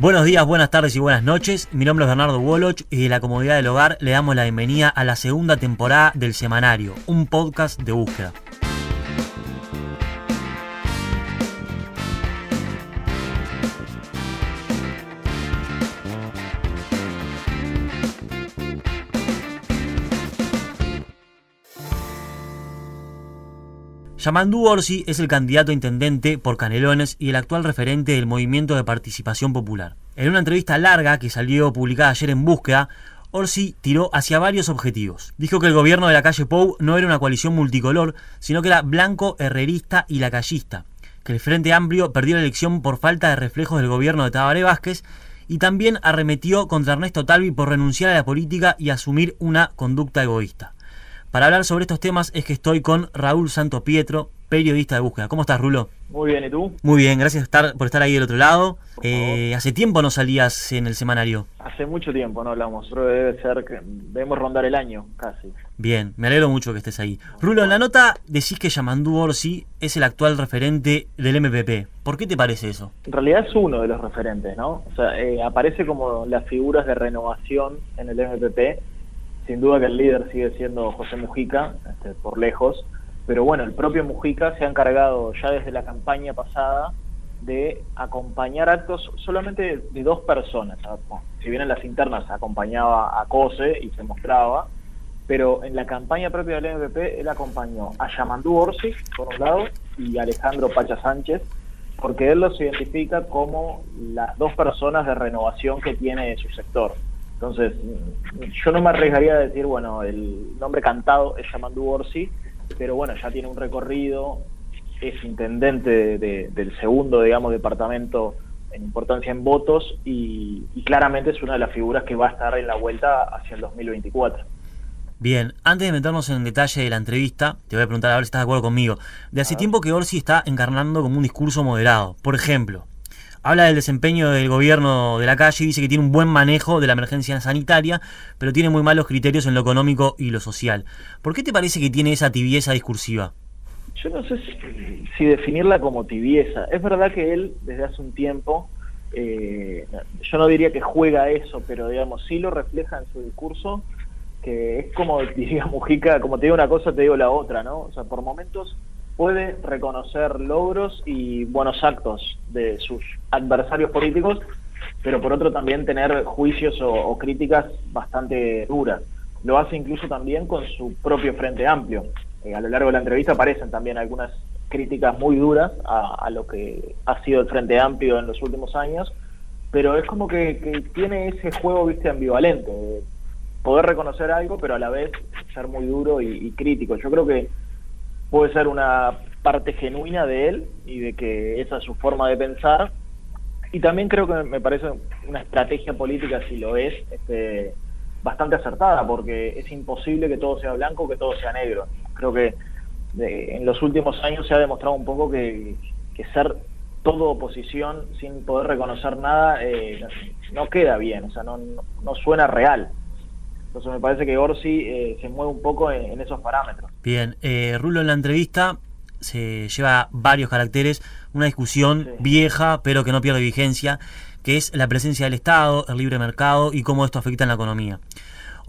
Buenos días, buenas tardes y buenas noches. Mi nombre es Bernardo Woloch y de la comodidad del hogar le damos la bienvenida a la segunda temporada del Semanario, un podcast de búsqueda. Yamandú Orsi es el candidato a intendente por Canelones y el actual referente del movimiento de participación popular. En una entrevista larga que salió publicada ayer en Búsqueda, Orsi tiró hacia varios objetivos. Dijo que el gobierno de la calle Pou no era una coalición multicolor, sino que era blanco, herrerista y lacayista, que el Frente Amplio perdió la elección por falta de reflejos del gobierno de Tabaré Vázquez y también arremetió contra Ernesto Talvi por renunciar a la política y asumir una conducta egoísta. Para hablar sobre estos temas es que estoy con Raúl Santo Pietro, periodista de búsqueda. ¿Cómo estás, Rulo? Muy bien, ¿y tú? Muy bien, gracias por estar ahí del otro lado. Eh, ¿Hace tiempo no salías en el semanario? Hace mucho tiempo no hablamos, pero debe ser que debemos rondar el año casi. Bien, me alegro mucho que estés ahí. Rulo, en la nota decís que Yamandú Orsi es el actual referente del MPP. ¿Por qué te parece eso? En realidad es uno de los referentes, ¿no? O sea, eh, aparece como las figuras de renovación en el MPP sin duda que el líder sigue siendo José Mujica, este, por lejos, pero bueno, el propio Mujica se ha encargado ya desde la campaña pasada de acompañar actos solamente de dos personas. Si bien en las internas acompañaba a Cose y se mostraba, pero en la campaña propia del MVP él acompañó a Yamandú Orsi, por un lado, y a Alejandro Pacha Sánchez, porque él los identifica como las dos personas de renovación que tiene su sector. Entonces, yo no me arriesgaría a decir, bueno, el nombre cantado es Yamandu Orsi, pero bueno, ya tiene un recorrido, es intendente del segundo, digamos, departamento en importancia en votos y, claramente es una de las figuras que va a estar en la vuelta hacia el 2024. Bien, antes de meternos en detalle de la entrevista, te voy a preguntar a ver si estás de acuerdo conmigo. De hace tiempo que Orsi está encarnando como un discurso moderado. Por ejemplo, habla del desempeño del gobierno de la calle y dice que tiene un buen manejo de la emergencia sanitaria, pero tiene muy malos criterios en lo económico y lo social. ¿Por qué te parece que tiene esa tibieza discursiva? Yo no sé si, definirla como tibieza. Es verdad que él, desde hace un tiempo, eh, yo no diría que juega eso, pero digamos, sí lo refleja en su discurso, que es como diría Mujica, como te digo una cosa, te digo la otra, ¿no? O sea, por momentos puede reconocer logros y buenos actos de sus adversarios políticos, pero por otro también tener juicios o, críticas bastante duras. Lo hace incluso también con su propio Frente Amplio. Eh, a lo largo de la entrevista aparecen también algunas críticas muy duras a, lo que ha sido el Frente Amplio en los últimos años, pero es como que, tiene ese juego, viste, ambivalente, de poder reconocer algo, pero a la vez ser muy duro y crítico. Yo creo que puede ser una parte genuina de él y de que esa es su forma de pensar. Y también creo que me parece una estrategia política, si lo es, este, bastante acertada, porque es imposible que todo sea blanco, que todo sea negro. Creo que en los últimos años se ha demostrado un poco que, ser todo oposición sin poder reconocer nada eh, no queda bien, o sea, no, no suena real. Entonces me parece que Orsi eh, se mueve un poco en, esos parámetros. Bien, eh, Rulo en la entrevista se lleva varios caracteres, una discusión vieja pero que no pierde vigencia, que es la presencia del Estado, el libre mercado y cómo esto afecta en la economía.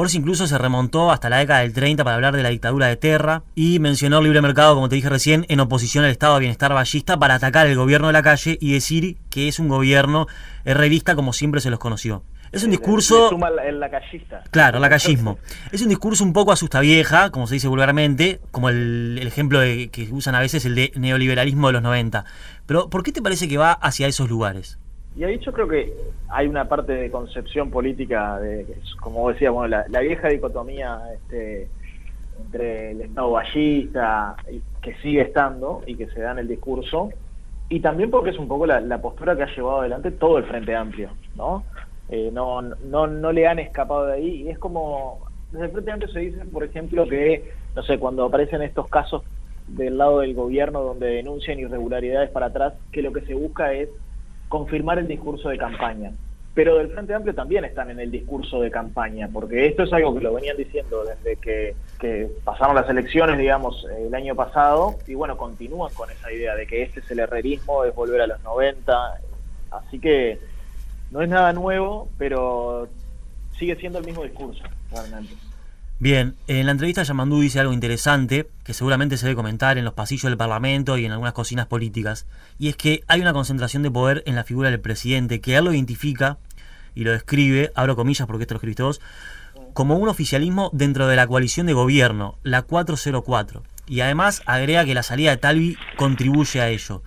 Orsi incluso se remontó hasta la década del 30 para hablar de la dictadura de Terra y mencionó el libre mercado, como te dije recién, en oposición al Estado de Bienestar Ballista para atacar el gobierno de la calle y decir que es un gobierno herrerista como siempre se los conoció. Es un discurso. el lacayista. Claro, lacayismo. Es un discurso un poco asusta vieja, como se dice vulgarmente, como el, ejemplo de, que usan a veces el de neoliberalismo de los 90. Pero, ¿por qué te parece que va hacia esos lugares? Y ahí yo creo que hay una parte de concepción política, de, como decía, bueno, la, vieja dicotomía este, entre el Estado ballista, que sigue estando y que se da en el discurso, y también porque es un poco la, la postura que ha llevado adelante todo el Frente Amplio, ¿no? Eh, no, no, no le han escapado de ahí. Y es como, desde el Frente Amplio se dice, por ejemplo, que, no sé, cuando aparecen estos casos del lado del gobierno donde denuncian irregularidades para atrás, que lo que se busca es confirmar el discurso de campaña. Pero del Frente Amplio también están en el discurso de campaña, porque esto es algo que lo venían diciendo desde que, que pasaron las elecciones, digamos, el año pasado, y bueno, continúan con esa idea de que este es el herrerismo, es volver a los 90. Así que no es nada nuevo, pero sigue siendo el mismo discurso, realmente. Bien, en la entrevista Yamandú dice algo interesante que seguramente se debe comentar en los pasillos del Parlamento y en algunas cocinas políticas, y es que hay una concentración de poder en la figura del presidente, que él lo identifica y lo describe, abro comillas porque esto lo escribiste como un oficialismo dentro de la coalición de gobierno, la 404, y además agrega que la salida de Talvi contribuye a ello.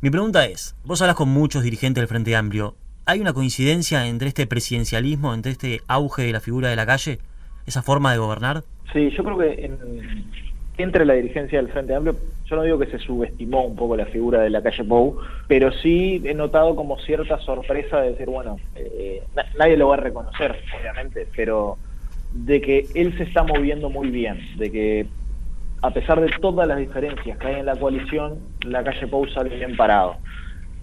Mi pregunta es, vos hablas con muchos dirigentes del Frente Amplio, ¿hay una coincidencia entre este presidencialismo, entre este auge de la figura de la calle? esa forma de gobernar? Sí, yo creo que entre la dirigencia del Frente Amplio, yo no digo que se subestimó un poco la figura de la calle Pou, pero sí he notado como cierta sorpresa de decir, bueno, eh, nadie lo va a reconocer, obviamente, pero de que él se está moviendo muy bien, de que a pesar de todas las diferencias que hay en la coalición, la calle Pou sale bien parado.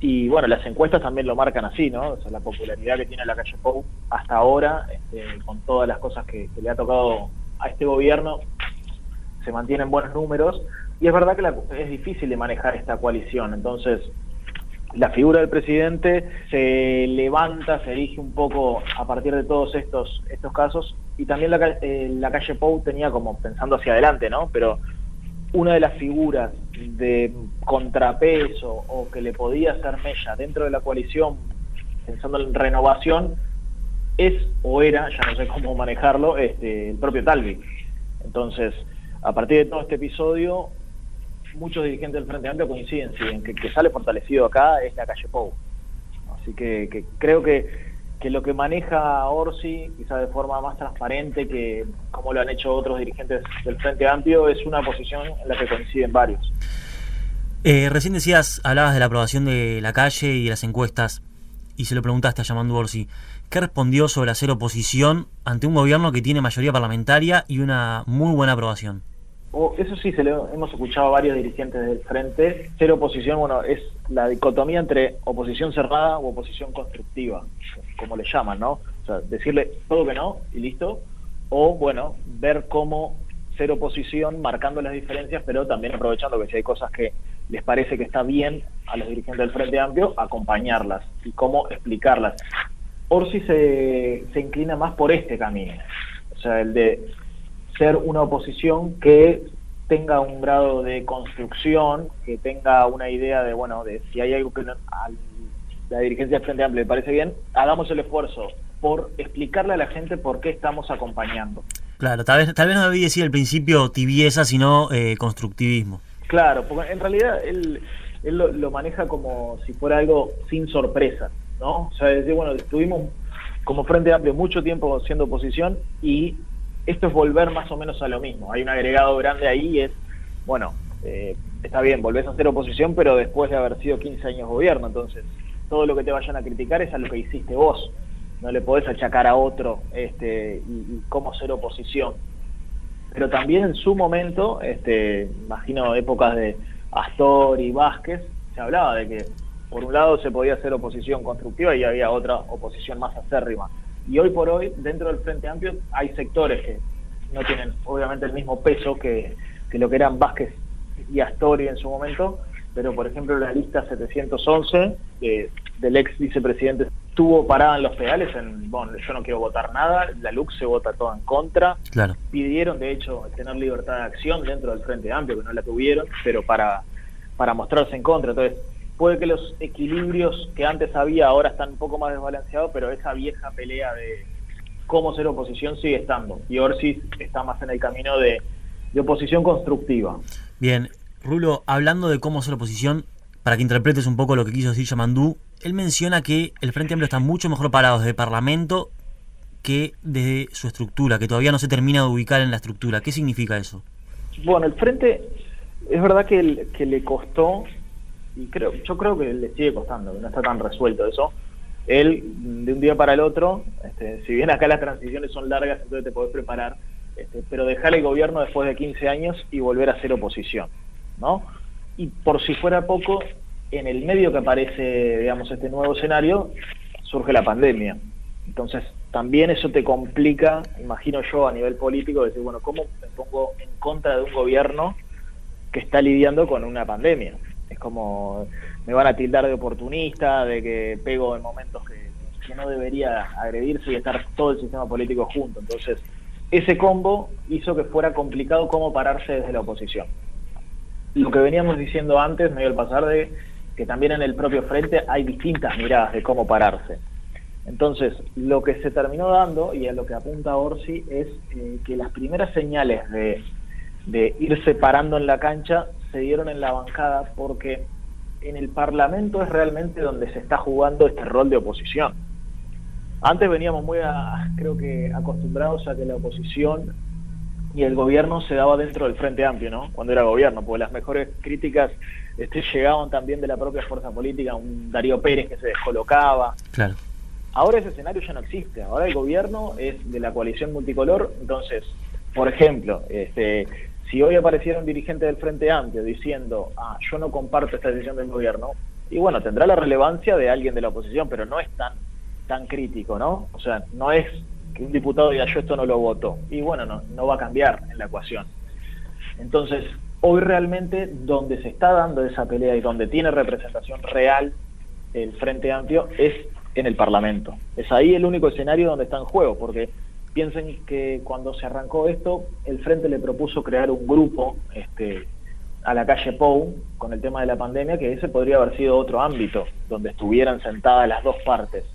Y bueno, las encuestas también lo marcan así, ¿no? O sea, la popularidad que tiene la calle Pou hasta ahora, este, con todas las cosas que, le ha tocado a este gobierno, se mantienen buenos números. Y es verdad que es difícil de manejar esta coalición. Entonces, la figura del presidente se levanta, se erige un poco a partir de todos estos, estos casos. Y también la, eh, la calle Pou tenía como pensando hacia adelante, ¿no? Pero una de las figuras de contrapeso o que le podía hacer mella dentro de la coalición, pensando en renovación, es o era, ya no sé cómo manejarlo, este, el propio Talvi. Entonces, a partir de todo este episodio, muchos dirigentes del Frente Amplio coinciden, sí, en que, que sale fortalecido acá es la calle Pou. Así que creo que que lo que maneja Orsi, quizá de forma más transparente que como lo han hecho otros dirigentes del Frente Amplio, es una posición en la que coinciden varios. Eh, recién decías, hablabas de la aprobación de la calle y de las encuestas, y se lo preguntaste a Yamandu Orsi. ¿Qué respondió sobre hacer oposición ante un gobierno que tiene mayoría parlamentaria y una muy buena aprobación? Eso sí, se lo hemos escuchado a varios dirigentes del frente. Ser oposición, bueno, es la dicotomía entre oposición cerrada o oposición constructiva, como le llaman, ¿no? O sea, decirle todo que no y listo. O, bueno, ver cómo ser oposición marcando las diferencias, pero también aprovechando que si hay cosas que les parece que está bien a los dirigentes del Frente Amplio, acompañarlas y cómo explicarlas. Orsi se, se inclina más por este camino, o sea, el de ser una oposición que tenga un grado de construcción, que tenga una idea de, bueno, de si hay algo que a la dirigencia del Frente Amplio le parece bien, hagamos el esfuerzo por explicarle a la gente por qué estamos acompañando. Claro, tal vez, tal vez no debí decir al principio tibieza, sino eh, constructivismo. Claro, porque en realidad él, él lo, lo, maneja como si fuera algo sin sorpresa, ¿no? O sea, decir, bueno, estuvimos como Frente Amplio mucho tiempo siendo oposición y esto es volver más o menos a lo mismo. Hay un agregado grande ahí, es, bueno, eh, está bien, volvés a hacer oposición, pero después de haber sido 15 años gobierno, entonces todo lo que te vayan a criticar es a lo que hiciste vos. No le podés achacar a otro este, y, cómo ser oposición. Pero también en su momento, este, imagino épocas de Astor y Vázquez, se hablaba de que por un lado se podía hacer oposición constructiva y había otra oposición más acérrima. Y hoy por hoy, dentro del Frente Amplio, hay sectores que no tienen obviamente el mismo peso que, lo que eran Vázquez y Astori en su momento, pero por ejemplo la lista 711 del ex vicepresidente estuvo parada en los pedales en, bueno, yo no quiero votar nada, la LUC se vota todo en contra, claro. pidieron de hecho tener libertad de acción dentro del Frente Amplio, que no la tuvieron, pero para, para mostrarse en contra, entonces puede que los equilibrios que antes había ahora están un poco más desbalanceados, pero esa vieja pelea de cómo ser oposición sigue estando. Y Orsis está más en el camino de, oposición constructiva. Bien, Rulo, hablando de cómo ser oposición, para que interpretes un poco lo que quiso decir Yamandú, él menciona que el Frente Amplio está mucho mejor parado desde Parlamento que desde su estructura, que todavía no se termina de ubicar en la estructura. ¿Qué significa eso? Bueno, el Frente, es verdad que, que le costó y creo, yo creo que le sigue costando, que no está tan resuelto eso. Él, de un día para el otro, este, si bien acá las transiciones son largas, entonces te podés preparar, este, pero dejar el gobierno después de 15 años y volver a ser oposición, ¿no? Y por si fuera poco, en el medio que aparece, digamos, este nuevo escenario, surge la pandemia. Entonces, también eso te complica, imagino yo, a nivel político, decir, bueno, ¿cómo me pongo en contra de un gobierno que está lidiando con una pandemia? Es como, me van a tildar de oportunista, de que pego en momentos que no debería agredirse y estar todo el sistema político junto. Entonces, ese combo hizo que fuera complicado cómo pararse desde la oposición. Lo que veníamos diciendo antes, medio al pasar de que también en el propio frente hay distintas miradas de cómo pararse. Entonces, lo que se terminó dando, y a lo que apunta Orsi, es eh, que las primeras señales de, de ir separando en la cancha se dieron en la bancada porque en el Parlamento es realmente donde se está jugando este rol de oposición. Antes veníamos muy, creo que, acostumbrados a que la oposición y el gobierno se daba dentro del Frente Amplio, ¿no? Cuando era gobierno, porque las mejores críticas este, llegaban también de la propia fuerza política, un Darío Pérez que se descolocaba. Claro. Ahora ese escenario ya no existe. Ahora el gobierno es de la coalición multicolor. Entonces, por ejemplo, este, si hoy apareciera un dirigente del Frente Amplio diciendo, ah, yo no comparto esta decisión del gobierno, y bueno, tendrá la relevancia de alguien de la oposición, pero no es tan, tan crítico, ¿no? O sea, no es que un diputado diga, yo esto no lo voto. Y bueno, no, no va a cambiar en la ecuación. Entonces, hoy realmente donde se está dando esa pelea y donde tiene representación real el Frente Amplio es en el Parlamento. Es ahí el único escenario donde está en juego, porque piensen que cuando se arrancó esto, el Frente le propuso crear un grupo este, a la calle Pou con el tema de la pandemia, que ese podría haber sido otro ámbito donde estuvieran sentadas las dos partes,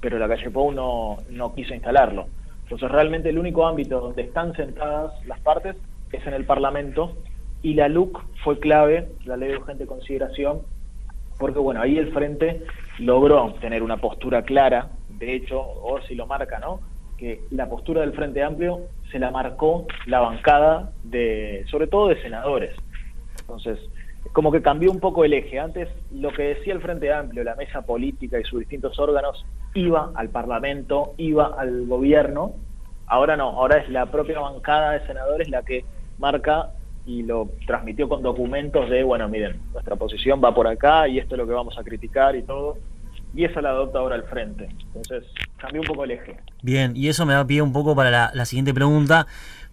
pero la calle Pou no, no quiso instalarlo. Entonces realmente el único ámbito donde están sentadas las partes es en el Parlamento y la LUC fue clave, la ley de urgente consideración, porque bueno, ahí el Frente logró tener una postura clara, de hecho, si lo marca, ¿no? Que la postura del Frente Amplio se la marcó la bancada de, sobre todo de senadores. Entonces, como que cambió un poco el eje. Antes lo que decía el Frente Amplio, la mesa política y sus distintos órganos, iba al Parlamento, iba al gobierno. Ahora no, ahora es la propia bancada de senadores la que marca y lo transmitió con documentos de, bueno, miren, nuestra posición va por acá y esto es lo que vamos a criticar y todo. Y esa la adopta ahora el frente. Entonces, cambió un poco el eje. Bien, y eso me da pie un poco para la, siguiente pregunta,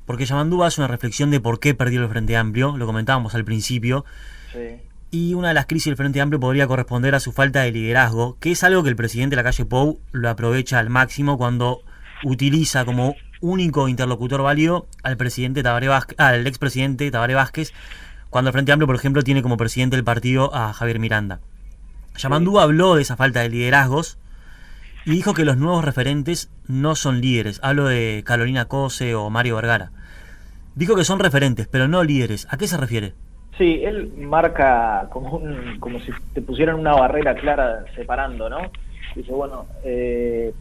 porque Yamandú hace una reflexión de por qué perdió el Frente Amplio, lo comentábamos al principio. Sí. Y una de las crisis del Frente Amplio podría corresponder a su falta de liderazgo, que es algo que el presidente de la calle Pou lo aprovecha al máximo cuando utiliza como único interlocutor válido al presidente Tabaré Vázquez, al expresidente Tabaré Vázquez, cuando el Frente Amplio, por ejemplo, tiene como presidente del partido a Javier Miranda. Yamandú habló de esa falta de liderazgos y dijo que los nuevos referentes no son líderes. Hablo de Carolina Cose o Mario Vergara. Dijo que son referentes, pero no líderes. ¿A qué se refiere? Sí, él marca como, como si te pusieran una barrera clara separando, ¿no? Dice, bueno, eh,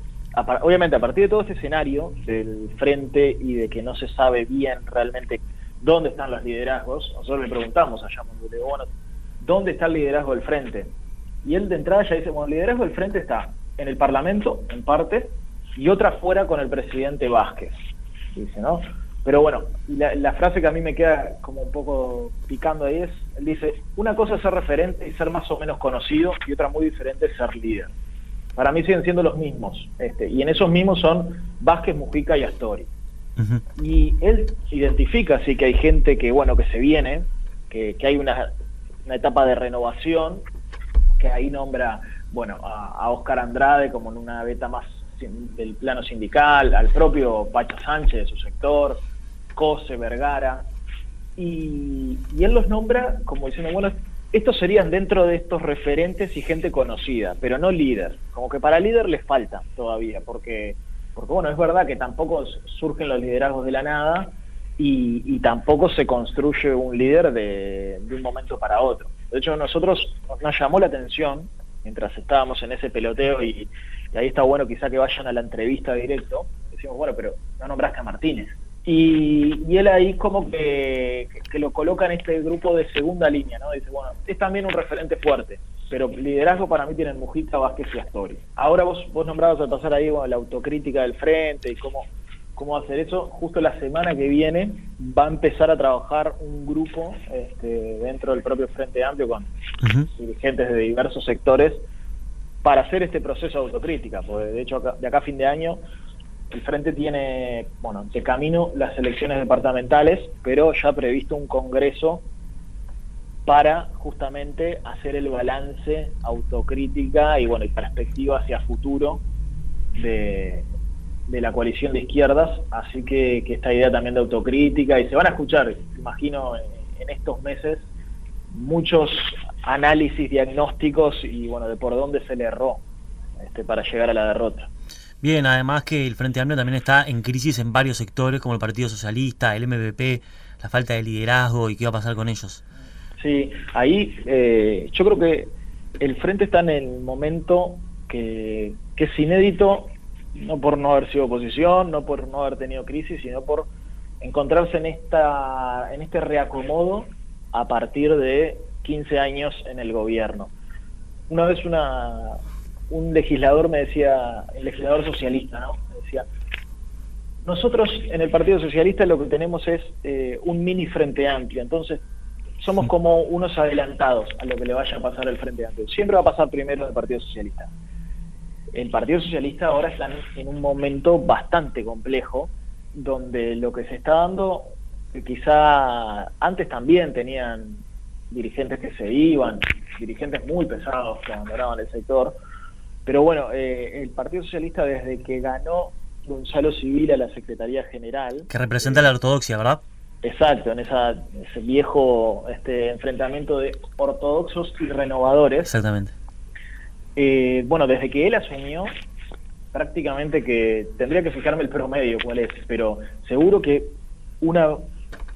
obviamente a partir de todo este escenario del frente y de que no se sabe bien realmente dónde están los liderazgos, nosotros le preguntamos a Yamundu, bueno, ¿dónde está el liderazgo del frente? Y él de entrada ya dice, bueno, el liderazgo del frente está en el Parlamento, en parte, y otra fuera con el presidente Vázquez, dice, ¿no? Pero bueno, la, la frase que a mí me queda como un poco picando ahí es, él dice, una cosa es ser referente y ser más o menos conocido, y otra muy diferente es ser líder para mí siguen siendo los mismos. Este, y en esos mismos son Vázquez, Mujica y Astori. Y él identifica sí que hay gente que, bueno, que se viene, que, hay una, etapa de renovación, que ahí nombra, bueno, a, Oscar Andrade como en una beta más del plano sindical, al propio Pacho Sánchez de su sector, Cose, Vergara, y, y él los nombra como diciendo, bueno, estos serían dentro de estos referentes y gente conocida, pero no líder. Como que para líder les falta todavía, porque, porque bueno, es verdad que tampoco surgen los liderazgos de la nada y, tampoco se construye un líder de, un momento para otro. De hecho, nosotros nos llamó la atención mientras estábamos en ese peloteo y, y ahí está bueno quizá que vayan a la entrevista directo. Decimos, bueno, pero no nombraste a Martínez. Y, él ahí como que, lo coloca en este grupo de segunda línea, ¿no? Dice, bueno, es también un referente fuerte, pero liderazgo para mí tienen Mujica, Vázquez y Astori. Ahora vos, vos nombrabas al pasar ahí la autocrítica del frente y cómo, cómo hacer eso. Justo la semana que viene va a empezar a trabajar un grupo este, dentro del propio Frente Amplio con dirigentes de diversos sectores para hacer este proceso de autocrítica, porque de hecho de acá a fin de año el Frente tiene, bueno, de camino las elecciones departamentales, pero ya previsto un congreso para justamente hacer el balance, autocrítica y bueno, y perspectiva hacia futuro de, la coalición de izquierdas, así que, esta idea también de autocrítica, y se van a escuchar, imagino, en, estos meses, muchos análisis diagnósticos y bueno, de por dónde se le erró este, para llegar a la derrota. Bien, además que el Frente Amplio también está en crisis en varios sectores, como el Partido Socialista, el MVP, la falta de liderazgo y qué va a pasar con ellos. Sí, ahí eh, yo creo que el Frente está en el momento que, es inédito, no por no haber sido oposición, no por no haber tenido crisis, sino por encontrarse en, esta, en este reacomodo a partir de 15 años en el gobierno. Una vez una, un legislador me decía, el legislador socialista, ¿no? Me decía, nosotros en el Partido Socialista lo que tenemos es eh, un mini frente amplio, entonces somos como unos adelantados a lo que le vaya a pasar al Frente Amplio. Siempre va a pasar primero el Partido Socialista. El Partido Socialista ahora está en un momento bastante complejo, donde lo que se está dando, quizá antes también tenían dirigentes que se iban, dirigentes muy pesados que abandonaban el sector, pero bueno, eh, el Partido Socialista desde que ganó Gonzalo Civil a la Secretaría General... Que representa la ortodoxia, ¿verdad? Exacto, en esa, ese viejo este, enfrentamiento de ortodoxos y renovadores. Exactamente. Eh, bueno, desde que él asumió, prácticamente que tendría que fijarme el promedio cuál es, pero seguro que una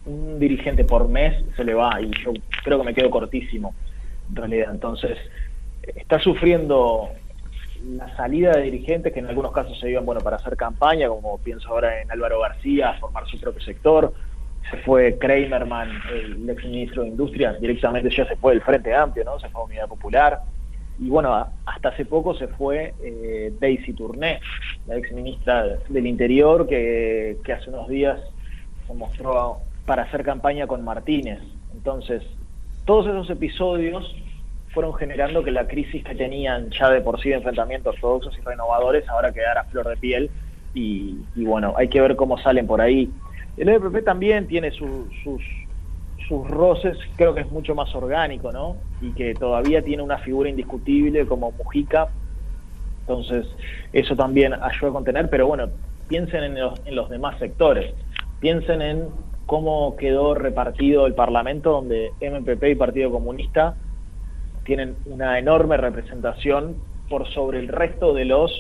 un dirigente por mes se le va y yo creo que me quedo cortísimo en realidad. Entonces, está sufriendo la salida de dirigentes que en algunos casos se iban bueno para hacer campaña, como pienso ahora en Álvaro García, formar su propio sector, se fue Kramerman, el ex ministro de Industria, directamente ya se fue del Frente Amplio, ¿no? Se fue a Unidad Popular. Y bueno, hasta hace poco se fue eh, Daisy Tourné, la ex ministra del Interior, que, hace unos días se mostró para hacer campaña con Martínez. Entonces, todos esos episodios fueron generando que la crisis que tenían ya de por sí de enfrentamientos ortodoxos y renovadores ahora quedara flor de piel y, y bueno, hay que ver cómo salen por ahí. El EPP también tiene sus, sus roces, creo que es mucho más orgánico, ¿no? Y que todavía tiene una figura indiscutible como Mujica, entonces eso también ayuda a contener, pero bueno, piensen en los, en los demás sectores, piensen en cómo quedó repartido el Parlamento, donde MPP y Partido Comunista tienen una enorme representación por sobre el resto de los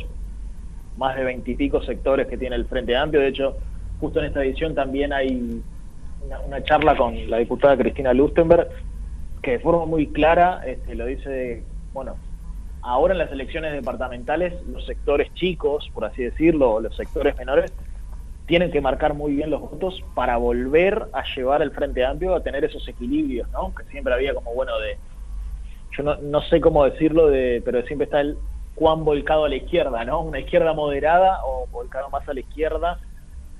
más de veintipico sectores que tiene el Frente Amplio. De hecho, justo en esta edición también hay una, charla con la diputada Cristina Lustenberg, que de forma muy clara este, lo dice, bueno, ahora en las elecciones departamentales los sectores chicos, por así decirlo, los sectores menores, tienen que marcar muy bien los votos para volver a llevar el Frente Amplio a tener esos equilibrios, ¿no? Que siempre había como, bueno, de... Yo no, no sé cómo decirlo, de, pero siempre está el cuán volcado a la izquierda, ¿no? Una izquierda moderada o volcado más a la izquierda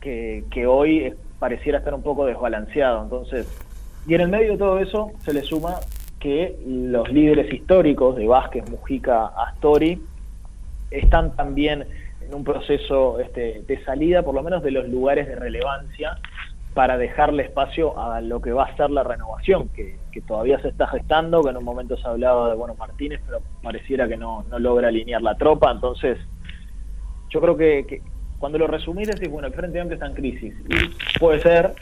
que, hoy pareciera estar un poco desbalanceado. Entonces, y en el medio de todo eso se le suma que los líderes históricos de Vázquez, Mujica, Astori, están también en un proceso este, de salida, por lo menos de los lugares de relevancia, para dejarle espacio a lo que va a ser la renovación, que, todavía se está gestando, que en un momento se ha hablado de bueno Martínez, pero pareciera que no logra alinear la tropa. Entonces, yo creo que, cuando lo resumís decís, bueno, el Frente Amplio está en crisis. Y puede ser,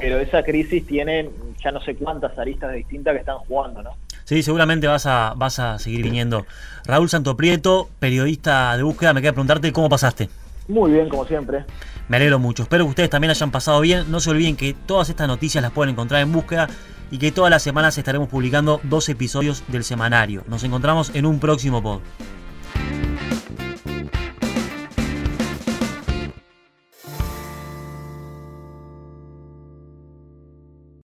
pero esa crisis tiene ya no sé cuántas aristas distintas que están jugando, ¿no? Sí, seguramente vas a, vas a seguir viniendo. Raúl Santoprieto, periodista de búsqueda, me queda preguntarte cómo pasaste. Muy bien, como siempre. Me alegro mucho. Espero que ustedes también hayan pasado bien. No se olviden que todas estas noticias las pueden encontrar en búsqueda y que todas las semanas estaremos publicando dos episodios del semanario. Nos encontramos en un próximo pod.